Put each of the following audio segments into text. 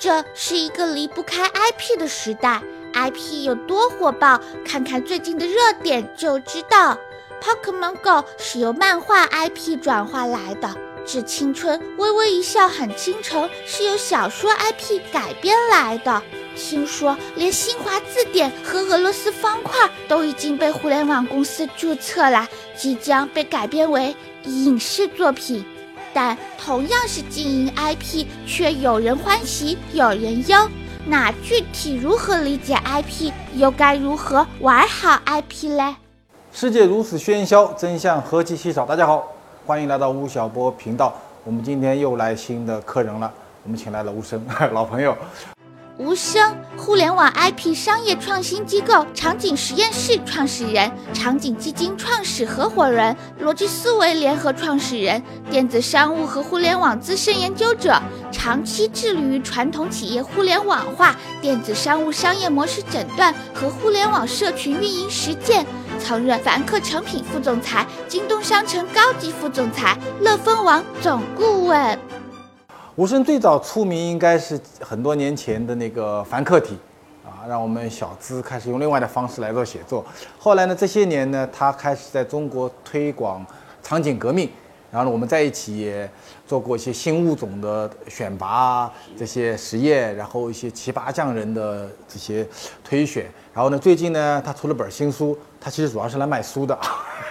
这是一个离不开 IP 的时代，IP 有多火爆，看看最近的热点就知道。Pokemon Go 是由漫画 IP 转化来的，《致青春》《微微一笑很倾城》是由小说 IP 改编来的。听说连新华字典和俄罗斯方块都已经被互联网公司注册了，即将被改编为影视作品。但同样是经营 IP，却有人欢喜有人忧。那具体如何理解 IP，又该如何玩好 IP 嘞？世界如此喧嚣，真相何其稀少。大家好，欢迎来到吴晓波频道。我们今天又来新的客人了，我们请来了吴声，老朋友。吴声，互联网 IP 商业创新机构场景实验室创始人，场景基金创始合伙人，逻辑思维联合创始人，电子商务和互联网资深研究者，长期致力于传统企业互联网化、电子商务商业模式诊断和互联网社群运营实践，曾任凡客诚品副总裁、京东商城高级副总裁、乐蜂网总顾问。吴声最早出名应该是很多年前的那个凡客体，啊，让我们小资开始用另外的方式来做写作。后来呢，这些年呢，他开始在中国推广场景革命，然后呢，我们在一起也做过一些新物种的选拔啊这些实验，然后一些奇葩匠人的这些推选。然后呢，最近呢，他出了本新书，他其实主要是来卖书的，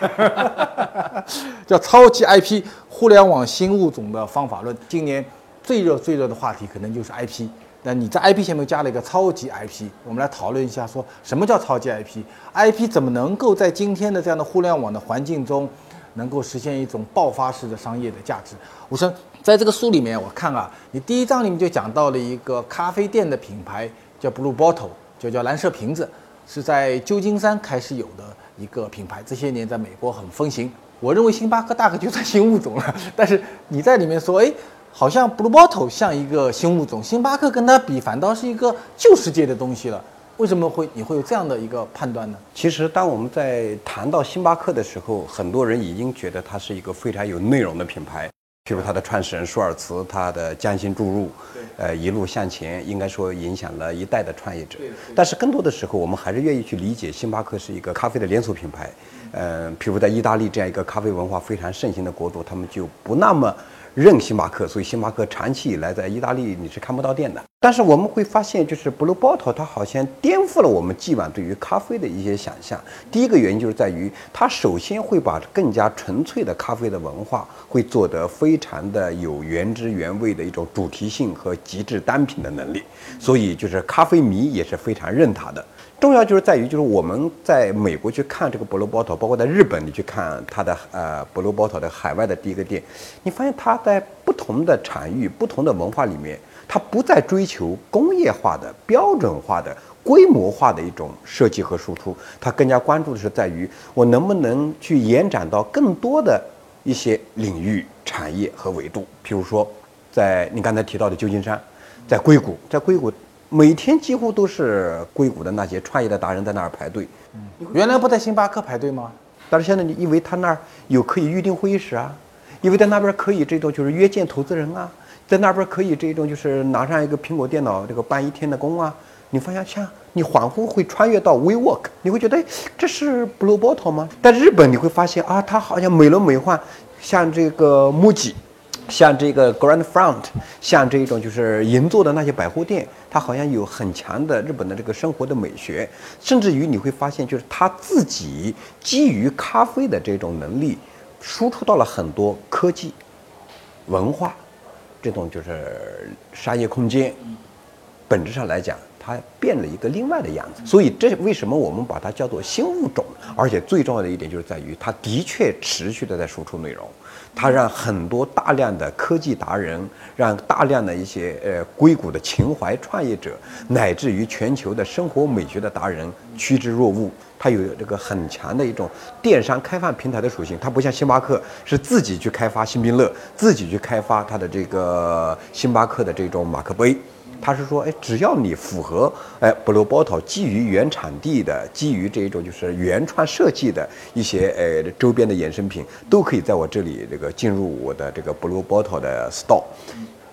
叫《超级 IP 互联网新物种的方法论》。今年。最热最热的话题可能就是 IP，那你在 IP 前面加了一个超级 IP，我们来讨论一下，说什么叫超级 IP？IP 怎么能够在今天的这样的互联网的环境中，能够实现一种爆发式的商业的价值？吴生，在这个书里面，我看啊，你第一章里面就讲到了一个咖啡店的品牌叫 Blue Bottle，就叫蓝色瓶子，是在旧金山开始有的一个品牌，这些年在美国很风行。我认为星巴克大概就算 新物种了，但是你在里面说，哎。好像 Blue Bottle 像一个新物种，星巴克跟它比反倒是一个旧世界的东西了。为什么会你会有这样的一个判断呢？其实，当我们在谈到星巴克的时候，很多人已经觉得它是一个非常有内容的品牌。譬如它的创始人舒尔茨，他的匠心注入，呃，一路向前，应该说影响了一代的创业者。但是更多的时候，我们还是愿意去理解星巴克是一个咖啡的连锁品牌。呃，譬如在意大利这样一个咖啡文化非常盛行的国度，他们就不那么。认星巴克，所以星巴克长期以来在意大利你是看不到店的。但是我们会发现，就是 Blue Bottle 它好像颠覆了我们既往对于咖啡的一些想象。第一个原因就是在于，它首先会把更加纯粹的咖啡的文化会做得非常的有原汁原味的一种主题性和极致单品的能力，所以就是咖啡迷也是非常认它的。重要就是在于，就是我们在美国去看这个 Blue Bottle，包括在日本你去看它的呃 Blue Bottle 的海外的第一个店，你发现它在不同的场域、不同的文化里面，它不再追求工业化的、标准化的、规模化的一种设计和输出，它更加关注的是在于我能不能去延展到更多的一些领域、产业和维度。譬如说，在你刚才提到的旧金山，在硅谷，在硅谷。每天几乎都是硅谷的那些创业的达人在那儿排队。原来不在星巴克排队吗？但是现在你因为他那儿有可以预定会议室啊，因为在那边可以这种就是约见投资人啊，在那边可以这种就是拿上一个苹果电脑这个办一天的工啊。你发现像你恍惚会穿越到 WeWork，你会觉得这是 Blue Bottle 吗？在日本你会发现啊，它好像美轮美奂，像这个 MUJI。像这个 Grand Front，像这种就是银座的那些百货店，它好像有很强的日本的这个生活的美学，甚至于你会发现，就是他自己基于咖啡的这种能力，输出到了很多科技、文化，这种就是商业空间，本质上来讲。它变了一个另外的样子，所以这为什么我们把它叫做新物种？而且最重要的一点就是在于，它的确持续的在输出内容，它让很多大量的科技达人，让大量的一些呃硅谷的情怀创业者，乃至于全球的生活美学的达人趋之若鹜。它有这个很强的一种电商开放平台的属性，它不像星巴克是自己去开发星冰乐，自己去开发它的这个星巴克的这种马克杯。他是说，哎，只要你符合，哎，Blue Bottle 基于原产地的、基于这一种就是原创设计的一些呃周边的衍生品，都可以在我这里这个进入我的这个 Blue Bottle 的 store。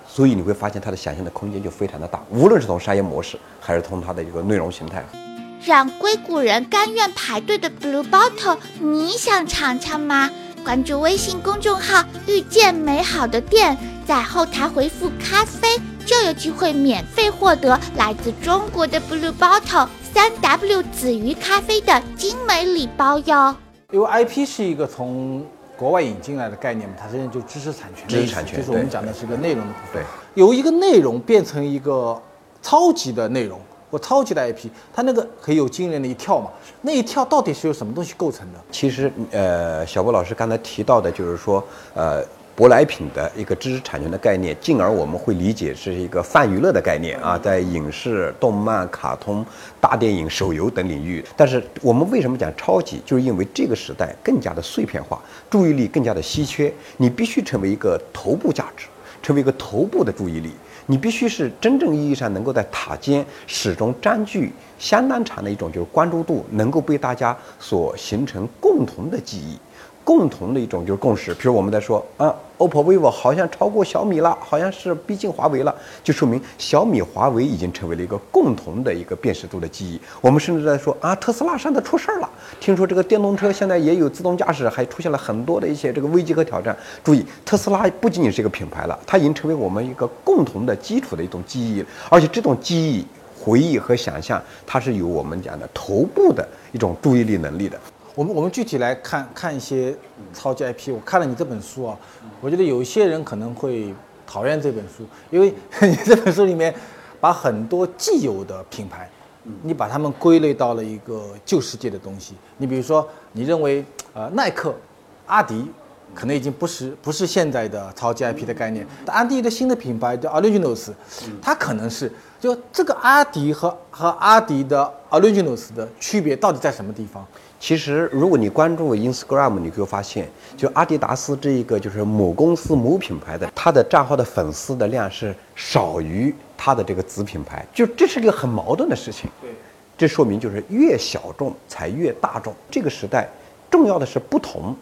所以你会发现它的想象的空间就非常的大，无论是从商业模式，还是从它的一个内容形态。让硅谷人甘愿排队的 Blue Bottle，你想尝尝吗？关注微信公众号“遇见美好的店”，在后台回复“咖啡”，就有机会免费获得来自中国的 Blue Bottle 三 W 紫鱼咖啡的精美礼包哟。因为 IP 是一个从国外引进来的概念嘛，它实际上就知识产权知识产权就是我们讲的是一个内容的部分。对，由一个内容变成一个超级的内容超级的 IP，它那个可以有惊人的一跳嘛。那一跳到底是由什么东西构成的？其实，呃，小波老师刚才提到的，就是说，呃，舶来品的一个知识产权的概念，进而我们会理解是一个泛娱乐的概念啊，在影视、动漫、卡通、大电影、手游等领域。但是我们为什么讲超级？就是因为这个时代更加的碎片化，注意力更加的稀缺，你必须成为一个头部价值，成为一个头部的注意力。你必须是真正意义上能够在塔尖始终占据相当长的一种就是关注度，能够被大家所形成共同的记忆。共同的一种就是共识，比如我们在说啊，OPPO、vivo 好像超过小米了，好像是逼近华为了，就说明小米、华为已经成为了一个共同的一个辨识度的记忆。我们甚至在说啊，特斯拉上的出事儿了，听说这个电动车现在也有自动驾驶，还出现了很多的一些这个危机和挑战。注意，特斯拉不仅仅是一个品牌了，它已经成为我们一个共同的基础的一种记忆，而且这种记忆、回忆和想象，它是有我们讲的头部的一种注意力能力的。我们我们具体来看看一些超级 IP。我看了你这本书啊，我觉得有一些人可能会讨厌这本书，因为 你这本书里面把很多既有的品牌，你把它们归类到了一个旧世界的东西。你比如说，你认为呃耐克、阿迪可能已经不是不是现在的超级 IP 的概念，阿迪的新的品牌叫 Originals，它可能是就这个阿迪和和阿迪的 Originals 的区别到底在什么地方？其实，如果你关注 Instagram，你会发现，就阿迪达斯这一个就是母公司母品牌的，它的账号的粉丝的量是少于它的这个子品牌，就这是个很矛盾的事情。对，这说明就是越小众才越大众。这个时代，重要的是不同，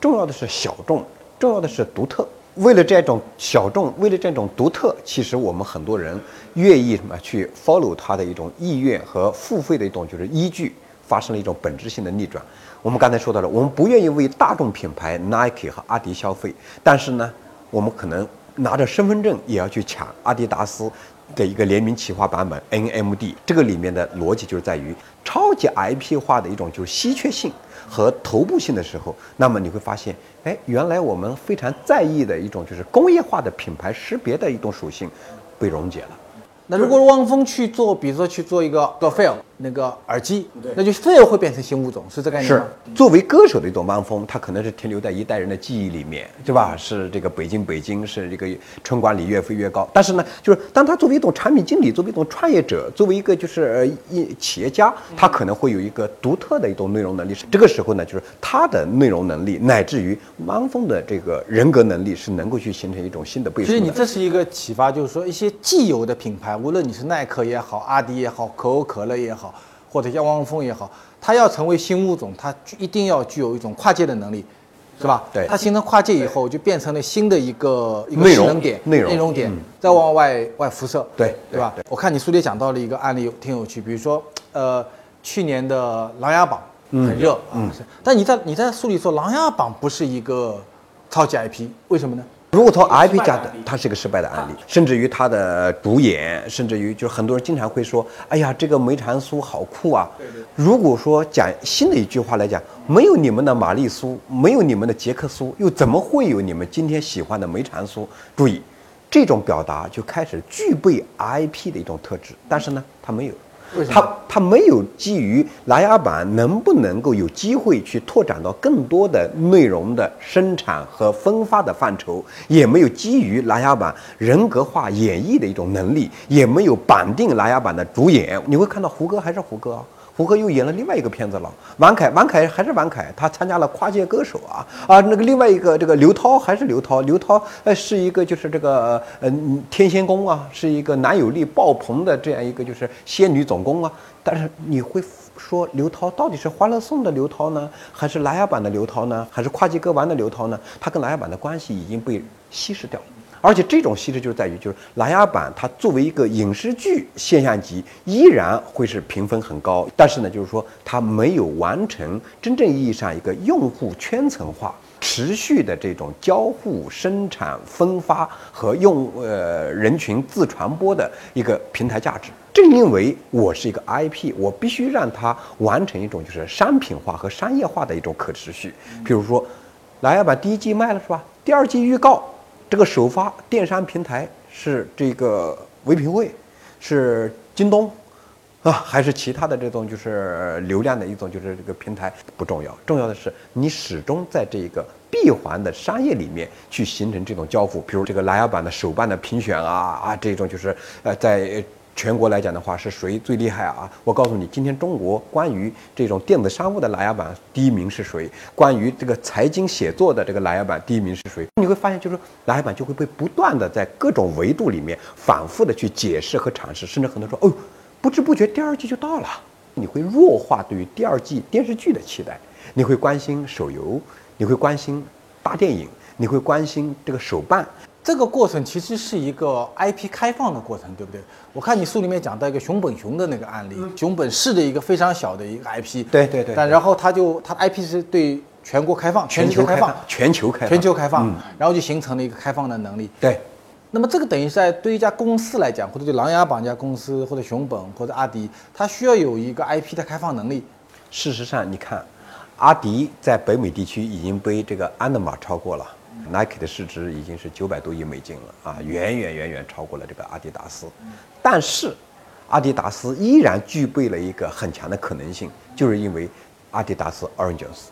重要的是小众，重要的是独特。为了这种小众，为了这种独特，其实我们很多人愿意什么去 follow 它的一种意愿和付费的一种就是依据。发生了一种本质性的逆转。我们刚才说到了，我们不愿意为大众品牌 Nike 和阿迪消费，但是呢，我们可能拿着身份证也要去抢阿迪达斯的一个联名企划版本 NMD。这个里面的逻辑就是在于超级 IP 化的一种就是稀缺性和头部性的时候，那么你会发现，哎，原来我们非常在意的一种就是工业化的品牌识别的一种属性被溶解了。那如果汪峰去做，比如说去做一个做 fail 那个耳机，那就 fail 会变成新物种，是这概念是吗？作为歌手的一种汪峰，他可能是停留在一代人的记忆里面，对吧？是这个北京北京，是这个春管里越飞越高。但是呢，就是当他作为一种产品经理，作为一种创业者，作为一个就是呃一企业家，他可能会有一个独特的一种内容能力。这个时候呢，就是他的内容能力，乃至于汪峰的这个人格能力，是能够去形成一种新的倍数的。其实你这是一个启发，就是说一些既有的品牌，无论你是耐克也好，阿迪也好，可口可乐也好，或者像汪峰也好，他要成为新物种，他一定要具有一种跨界的能力，是吧？对它形成跨界以后，就变成了新的一个一个内容势能点、内容内容点嗯，再往外外辐射，对对吧对？我看你书里讲到了一个案例，挺有趣，比如说呃，去年的《琅琊榜》很热啊，是，但你在你在书里说《琅琊榜》不是一个超级 IP，为什么呢？如果从 IP 加的，它是一个失败的案例，甚至于它的主演，甚至于就是很多人经常会说，哎呀，这个梅长苏好酷啊。如果说讲新的一句话来讲，没有你们的玛丽苏，没有你们的杰克苏，又怎么会有你们今天喜欢的梅长苏？注意，这种表达就开始具备 IP 的一种特质，但是呢，它没有。为什么它它没有基于蓝牙版能不能够有机会去拓展到更多的内容的生产和分发的范畴，也没有基于蓝牙版人格化演绎的一种能力，也没有绑定蓝牙版的主演。你会看到胡歌还是胡歌啊？胡歌又演了另外一个片子了，王凯，王凯还是王凯，他参加了跨界歌手啊啊，那个另外一个这个刘涛还是刘涛，刘涛呃是一个就是这个嗯天仙宫啊，是一个男友力爆棚的这样一个就是仙女总宫啊，但是你会说刘涛到底是欢乐颂的刘涛呢，还是琅琊榜的刘涛呢，还是跨界歌王的刘涛呢？他跟琅琊榜的关系已经被稀释掉了。而且这种稀释就是在于，就是《琅琊榜》它作为一个影视剧现象级，依然会是评分很高。但是呢，就是说它没有完成真正意义上一个用户圈层化、持续的这种交互、生产、分发和用呃人群自传播的一个平台价值。正因为我是一个 IP，我必须让它完成一种就是商品化和商业化的一种可持续。比如说，《琅琊榜》第一季卖了是吧？第二季预告。这个首发电商平台是这个唯品会，是京东，啊，还是其他的这种就是流量的一种就是这个平台不重要，重要的是你始终在这个闭环的商业里面去形成这种交付，比如这个蓝牙版的手办的评选啊啊，这种就是呃在。全国来讲的话，是谁最厉害啊？我告诉你，今天中国关于这种电子商务的琅琊榜第一名是谁？关于这个财经写作的这个琅琊榜第一名是谁？你会发现，就是琅琊榜就会被不断的在各种维度里面反复的去解释和阐释，甚至很多人说，哦，不知不觉第二季就到了，你会弱化对于第二季电视剧的期待，你会关心手游，你会关心大电影，你会关心这个手办。这个过程其实是一个 IP 开放的过程，对不对？我看你书里面讲到一个熊本熊的那个案例，熊本市的一个非常小的一个 IP，对对对。但然后他就他 IP 是对全国开放，全球开放，全球开放，全球开放，然后就形成了一个开放的能力。对。那么这个等于是在对一家公司来讲，或者对琅琊榜这家公司，或者熊本或者阿迪，它需要有一个 IP 的开放能力。事实上，你看，阿迪在北美地区已经被这个安德玛超过了。Nike 的市值已经是九百多亿美金了啊，远远远远超过了这个阿迪达斯。但是，阿迪达斯依然具备了一个很强的可能性，就是因为阿迪达斯 Oranges，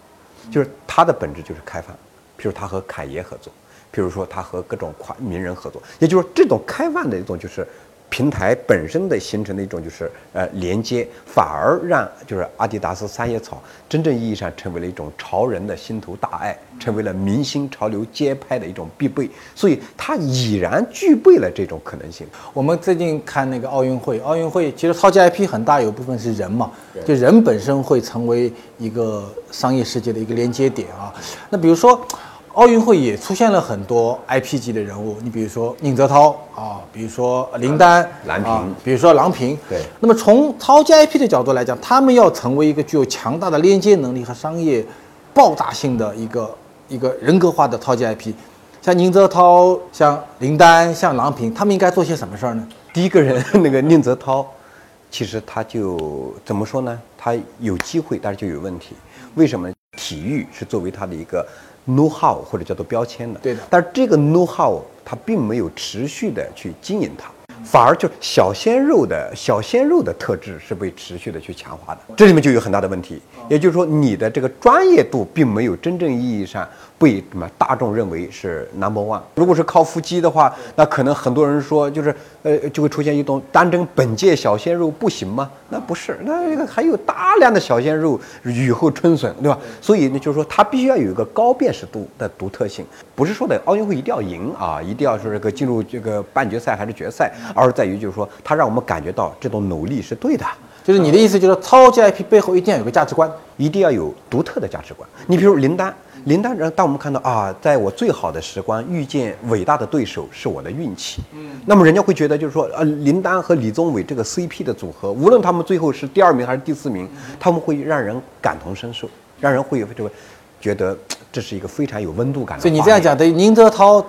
就是它的本质就是开放。譬如它和凯爷合作，譬如说它和各种跨名人合作，也就是说这种开放的一种就是。平台本身的形成的一种就是呃连接，反而让就是阿迪达斯三叶草真正意义上成为了一种潮人的心头大爱，成为了明星潮流街拍的一种必备，所以它已然具备了这种可能性。我们最近看那个奥运会，奥运会其实超级 IP 很大有部分是人嘛，就人本身会成为一个商业世界的一个连接点啊。那比如说。奥运会也出现了很多 IP 级的人物，你比如说宁泽涛啊，比如说林丹、郎平，比如说郎平。对。那么从超级 IP 的角度来讲，他们要成为一个具有强大的连接能力和商业爆炸性的一个一个人格化的超级 IP，像宁泽涛、像林丹、像郎平，他们应该做些什么事儿呢？第一个人，那个宁泽涛，其实他就怎么说呢？他有机会，但是就有问题。为什么？体育是作为他的一个。Know how 或者叫做标签的，对的。但是这个 know how 它并没有持续的去经营它，反而就小鲜肉的小鲜肉的特质是被持续的去强化的，这里面就有很大的问题。也就是说，你的这个专业度并没有真正意义上。被什么大众认为是 number one。如果是靠腹肌的话，那可能很多人说就是呃就会出现一种单争本届小鲜肉不行吗？那不是，那这个还有大量的小鲜肉雨后春笋，对吧？所以呢，就是说它必须要有一个高辨识度的独特性，不是说的奥运会一定要赢啊，一定要说这个进入这个半决赛还是决赛，而在于就是说它让我们感觉到这种努力是对的。就是你的意思，就是超级 IP 背后一定要有个价值观，一定要有独特的价值观。你比如林丹。林丹，当我们看到啊，在我最好的时光遇见伟大的对手是我的运气。嗯，那么人家会觉得就是说，呃，林丹和李宗伟这个 CP 的组合，无论他们最后是第二名还是第四名，他们会让人感同身受，让人会有这个觉得这是一个非常有温度感的。所以你这样讲，等于宁泽涛，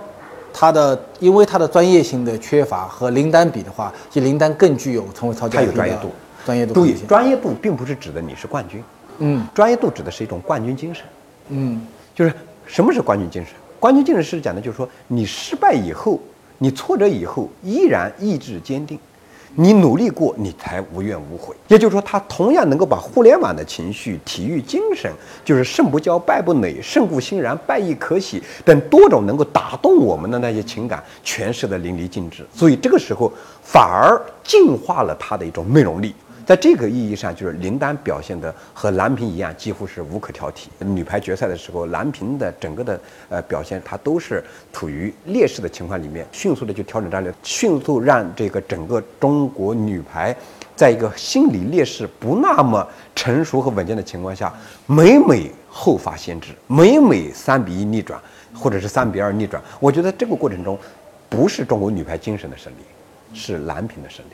他的因为他的专业性的缺乏和林丹比的话，就林丹更具有成为超级他有专业度，专业度对，专业度并不是指的你是冠军，嗯，专业度指的是一种冠军精神，嗯。就是什么是冠军精神？冠军精神是讲的，就是说你失败以后，你挫折以后，依然意志坚定，你努力过，你才无怨无悔。也就是说，他同样能够把互联网的情绪、体育精神，就是胜不骄、败不馁、胜固欣然、败亦可喜等多种能够打动我们的那些情感，诠释的淋漓尽致。所以这个时候，反而净化了他的一种内容力。在这个意义上，就是林丹表现的和蓝屏一样，几乎是无可挑剔。女排决赛的时候，蓝屏的整个的呃表现，她都是处于劣势的情况里面，迅速的就调整战略，迅速让这个整个中国女排，在一个心理劣势不那么成熟和稳健的情况下，每每后发先至，每每三比一逆转，或者是三比二逆转。我觉得这个过程中。不是中国女排精神的胜利，是蓝屏的胜利，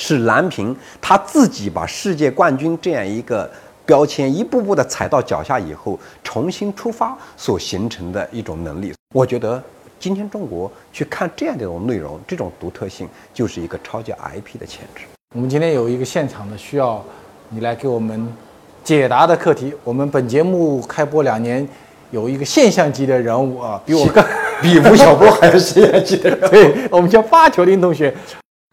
是蓝屏他自己把世界冠军这样一个标签一步步的踩到脚下以后，重新出发所形成的一种能力。我觉得今天中国去看这样的一种内容，这种独特性，就是一个超级 IP 的潜质。我们今天有一个现场的需要你来给我们解答的课题。我们本节目开播两年，有一个现象级的人物啊，比我更比吴晓波还要现象级的人物。对，我们叫八九零同学。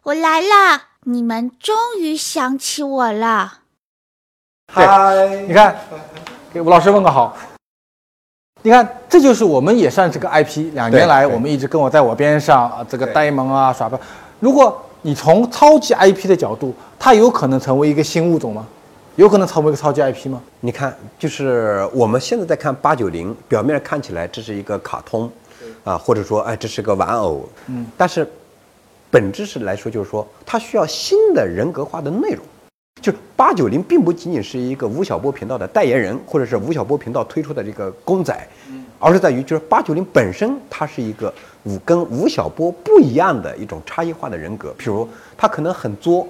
我来了，你们终于想起我了。嗨，你看，给吴老师问个好。你看，这就是我们也算是个 IP。两年来，我们一直跟我在我边上啊，这个呆萌啊耍笨。如果你从超级 IP 的角度，它有可能成为一个新物种吗？有可能成为一个超级 IP 吗？你看，就是我们现在在看八九零，表面看起来这是一个卡通，啊，或者说哎这是个玩偶，嗯，但是本质是来说就是说它需要新的人格化的内容。就是八九零并不仅仅是一个吴晓波频道的代言人，或者是吴晓波频道推出的这个公仔，而是在于就是八九零本身它是一个吴跟吴晓波不一样的一种差异化的人格。比如他可能很作，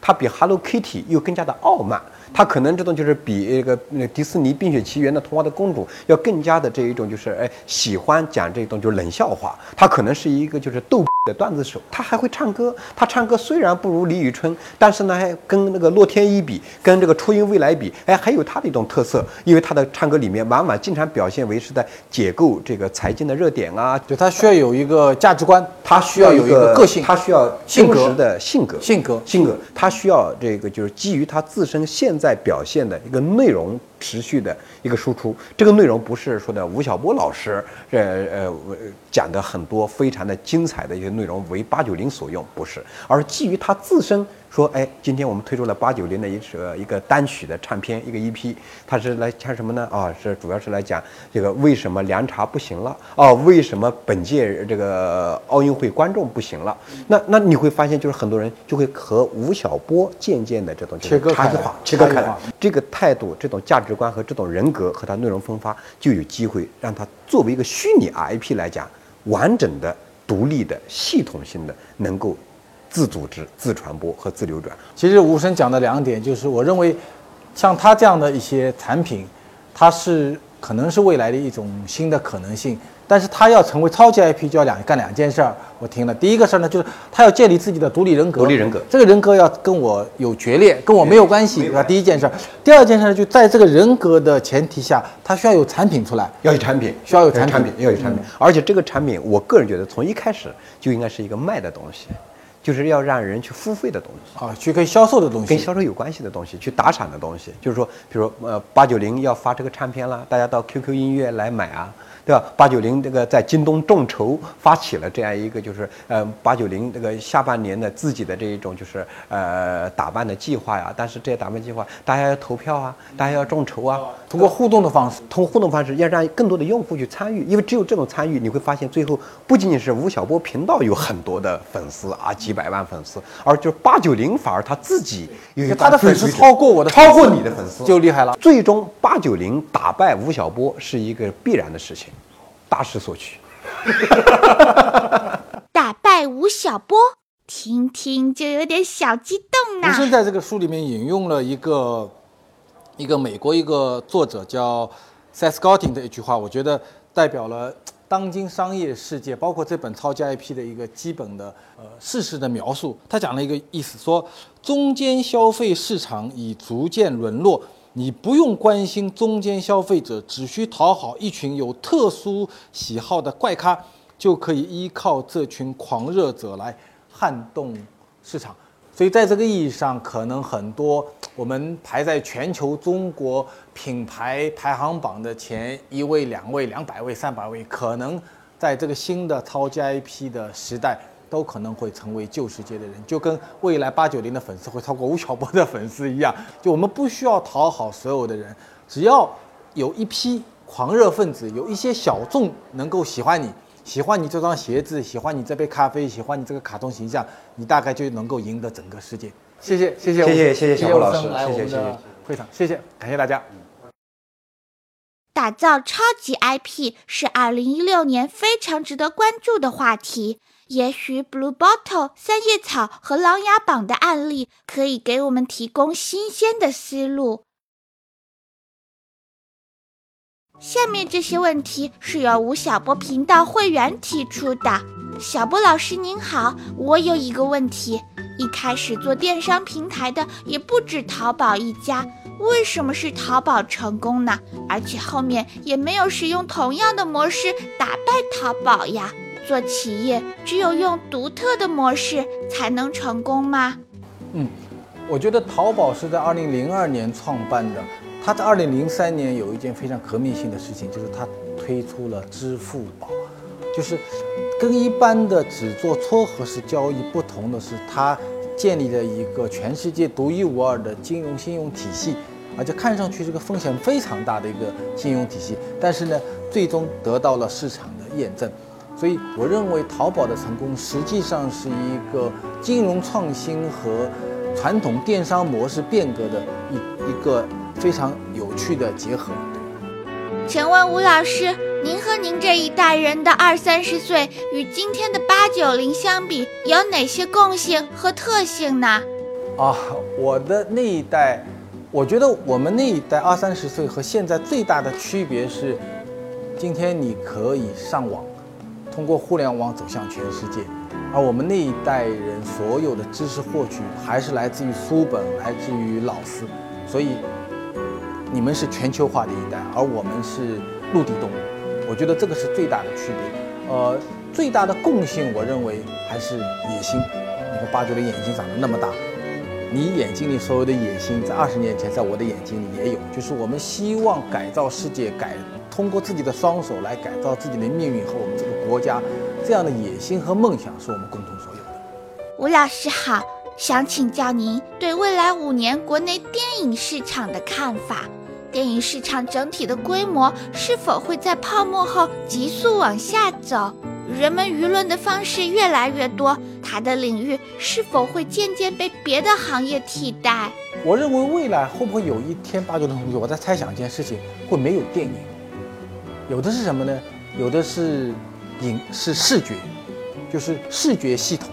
他比 Hello Kitty 又更加的傲慢，他可能这种就是比那个那迪士尼《冰雪奇缘》的童话的公主要更加的这一种就是哎喜欢讲这种就是冷笑话，他可能是一个就是逗的段子手，他还会唱歌，他唱歌虽然不如李宇春，但是呢还跟那个洛天依比，跟这个初音未来比，哎还有他的一种特色，因为他的唱歌里面往往经常表现为是在解构这个财经的热点啊，就他需要有一个价值观，他需要有一个个性，他需要性格的性格，性格性格，他需要这个就是基于他自身现在在表现的一个内容持续的一个输出。这个内容不是说的吴晓波老师呃呃讲的很多非常的精彩的一些内容为八九零所用，不是，而基于他自身。说，哎，今天我们推出了八九零的一首一个单曲的唱片，一个 EP，它是来唱什么呢？啊，是主要是来讲这个为什么凉茶不行了？哦，为什么本届这个奥运会观众不行了？那那你会发现，就是很多人就会和吴晓波渐渐的这种切割开切割开。这个态度、这种价值观和这种人格和他内容分发，就有机会让他作为一个虚拟 IP 来讲，完整的、独立的、系统性的能够。自组织、自传播和自流转。其实吴声讲的两点，就是我认为，像他这样的一些产品，它是可能是未来的一种新的可能性。但是他要成为超级 IP，就要两干两件事儿。我听了，第一个事儿呢，就是他要建立自己的独立人格。独立人格，这个人格要跟我有决裂，跟我没有关系，对吧？第一件事儿。第二件事儿，就在这个人格的前提下，他需要有产品出来，要有产品，需要有产品要有产品。而且这个产品，我个人觉得从一开始就应该是一个卖的东西。就是要让人去付费的东西啊，去跟销售的东西，跟销售有关系的东西，去打赏的东西。就是说，比如呃八九零要发这个唱片啦，大家到 QQ 音乐来买啊，对吧？八九零这个在京东众筹发起了这样一个就是呃八九零这个下半年的自己的这一种就是呃打扮的计划呀。但是这些打扮计划，大家要投票啊，大家要众筹啊，通过互动的方式，通过互动方式要让更多的用户去参与，因为只有这种参与，你会发现最后不仅仅是吴晓波频道有很多的粉丝啊，几百万粉丝，而就是八九零反而他自己有他的粉丝超过我的，超过你的粉丝。就厉害了。最终八九零打败吴晓波是一个必然的事情，大势所趋。打败吴晓波，听听就有点小激动呢。吴声在这个书里面引用了一个一个美国一个作者叫 Seth Godin 的一句话，我觉得代表了当今商业世界，包括这本超级 IP 的一个基本的呃事实的描述。他讲了一个意思，说中间消费市场已逐渐沦落。你不用关心中间消费者，只需讨好一群有特殊喜好的怪咖，就可以依靠这群狂热者来撼动市场。所以，在这个意义上，可能很多我们排在全球中国品牌排行榜的前一位、两位、两百位、三百位，可能在这个新的超级 IP 的时代。都可能会成为旧世界的人，就跟未来八九零的粉丝会超过吴晓波的粉丝一样。就我们不需要讨好所有的人，只要有一批狂热分子，有一些小众能够喜欢你，喜欢你这双鞋子，喜欢你这杯咖啡，喜欢你这个卡通形象，你大概就能够赢得整个世界。谢谢，谢谢，谢谢，谢谢小吴老师，谢谢，谢谢会场，谢谢，感谢大家。打造超级 IP 是2016年非常值得关注的话题。也许 Blue Bottle、三叶草和琅琊榜的案例可以给我们提供新鲜的思路。下面这些问题是由吴晓波频道会员提出的。小波老师您好，我有一个问题：一开始做电商平台的也不止淘宝一家，为什么是淘宝成功呢？而且后面也没有使用同样的模式打败淘宝呀？做企业只有用独特的模式才能成功吗？嗯，我觉得淘宝是在二零零二年创办的，它在二零零三年有一件非常革命性的事情，就是它推出了支付宝，就是跟一般的只做撮合式交易不同的是，它建立了一个全世界独一无二的金融信用体系，而且看上去这个风险非常大的一个信用体系，但是呢，最终得到了市场的验证。所以，我认为淘宝的成功实际上是一个金融创新和传统电商模式变革的一一个非常有趣的结合。请问吴老师，您和您这一代人的二三十岁与今天的八九零相比，有哪些共性和特性呢？啊，我的那一代，我觉得我们那一代二三十岁和现在最大的区别是，今天你可以上网。通过互联网走向全世界，而我们那一代人所有的知识获取还是来自于书本，来自于老师，所以你们是全球化的一代，而我们是陆地动物。我觉得这个是最大的区别。呃，最大的共性，我认为还是野心。你看八九的眼睛长得那么大，你眼睛里所有的野心，在二十年前，在我的眼睛里也有，就是我们希望改造世界，改。通过自己的双手来改造自己的命运和我们这个国家，这样的野心和梦想是我们共同所有的。吴老师好，想请教您对未来五年国内电影市场的看法。电影市场整体的规模是否会在泡沫后急速往下走？人们舆论的方式越来越多，它的领域是否会渐渐被别的行业替代？我认为未来会不会有一天，八九的同学，我在猜想一件事情，会没有电影。有的是什么呢？有的是影是视觉，就是视觉系统，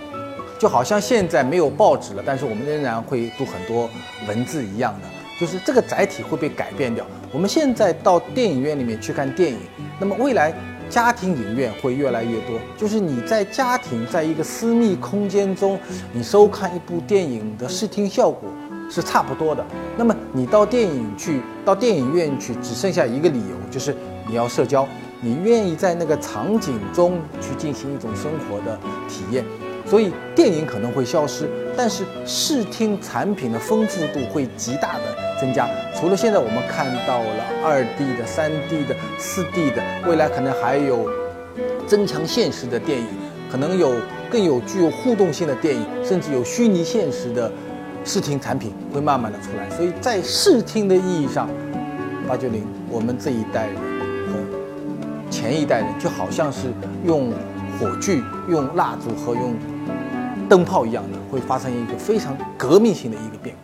就好像现在没有报纸了，但是我们仍然会读很多文字一样的，就是这个载体会被改变掉。我们现在到电影院里面去看电影，那么未来家庭影院会越来越多，就是你在家庭在一个私密空间中，你收看一部电影的视听效果是差不多的。那么你到电影去，到电影院去，只剩下一个理由，就是。你要社交，你愿意在那个场景中去进行一种生活的体验，所以电影可能会消失，但是视听产品的丰富度会极大的增加。除了现在我们看到了二 D 的、三 D 的、四 D 的，未来可能还有增强现实的电影，可能有更有具有互动性的电影，甚至有虚拟现实的视听产品会慢慢的出来。所以在视听的意义上，八九零我们这一代人和。前一代人就好像是用火炬、用蜡烛和用灯泡一样的，会发生一个非常革命性的一个变化。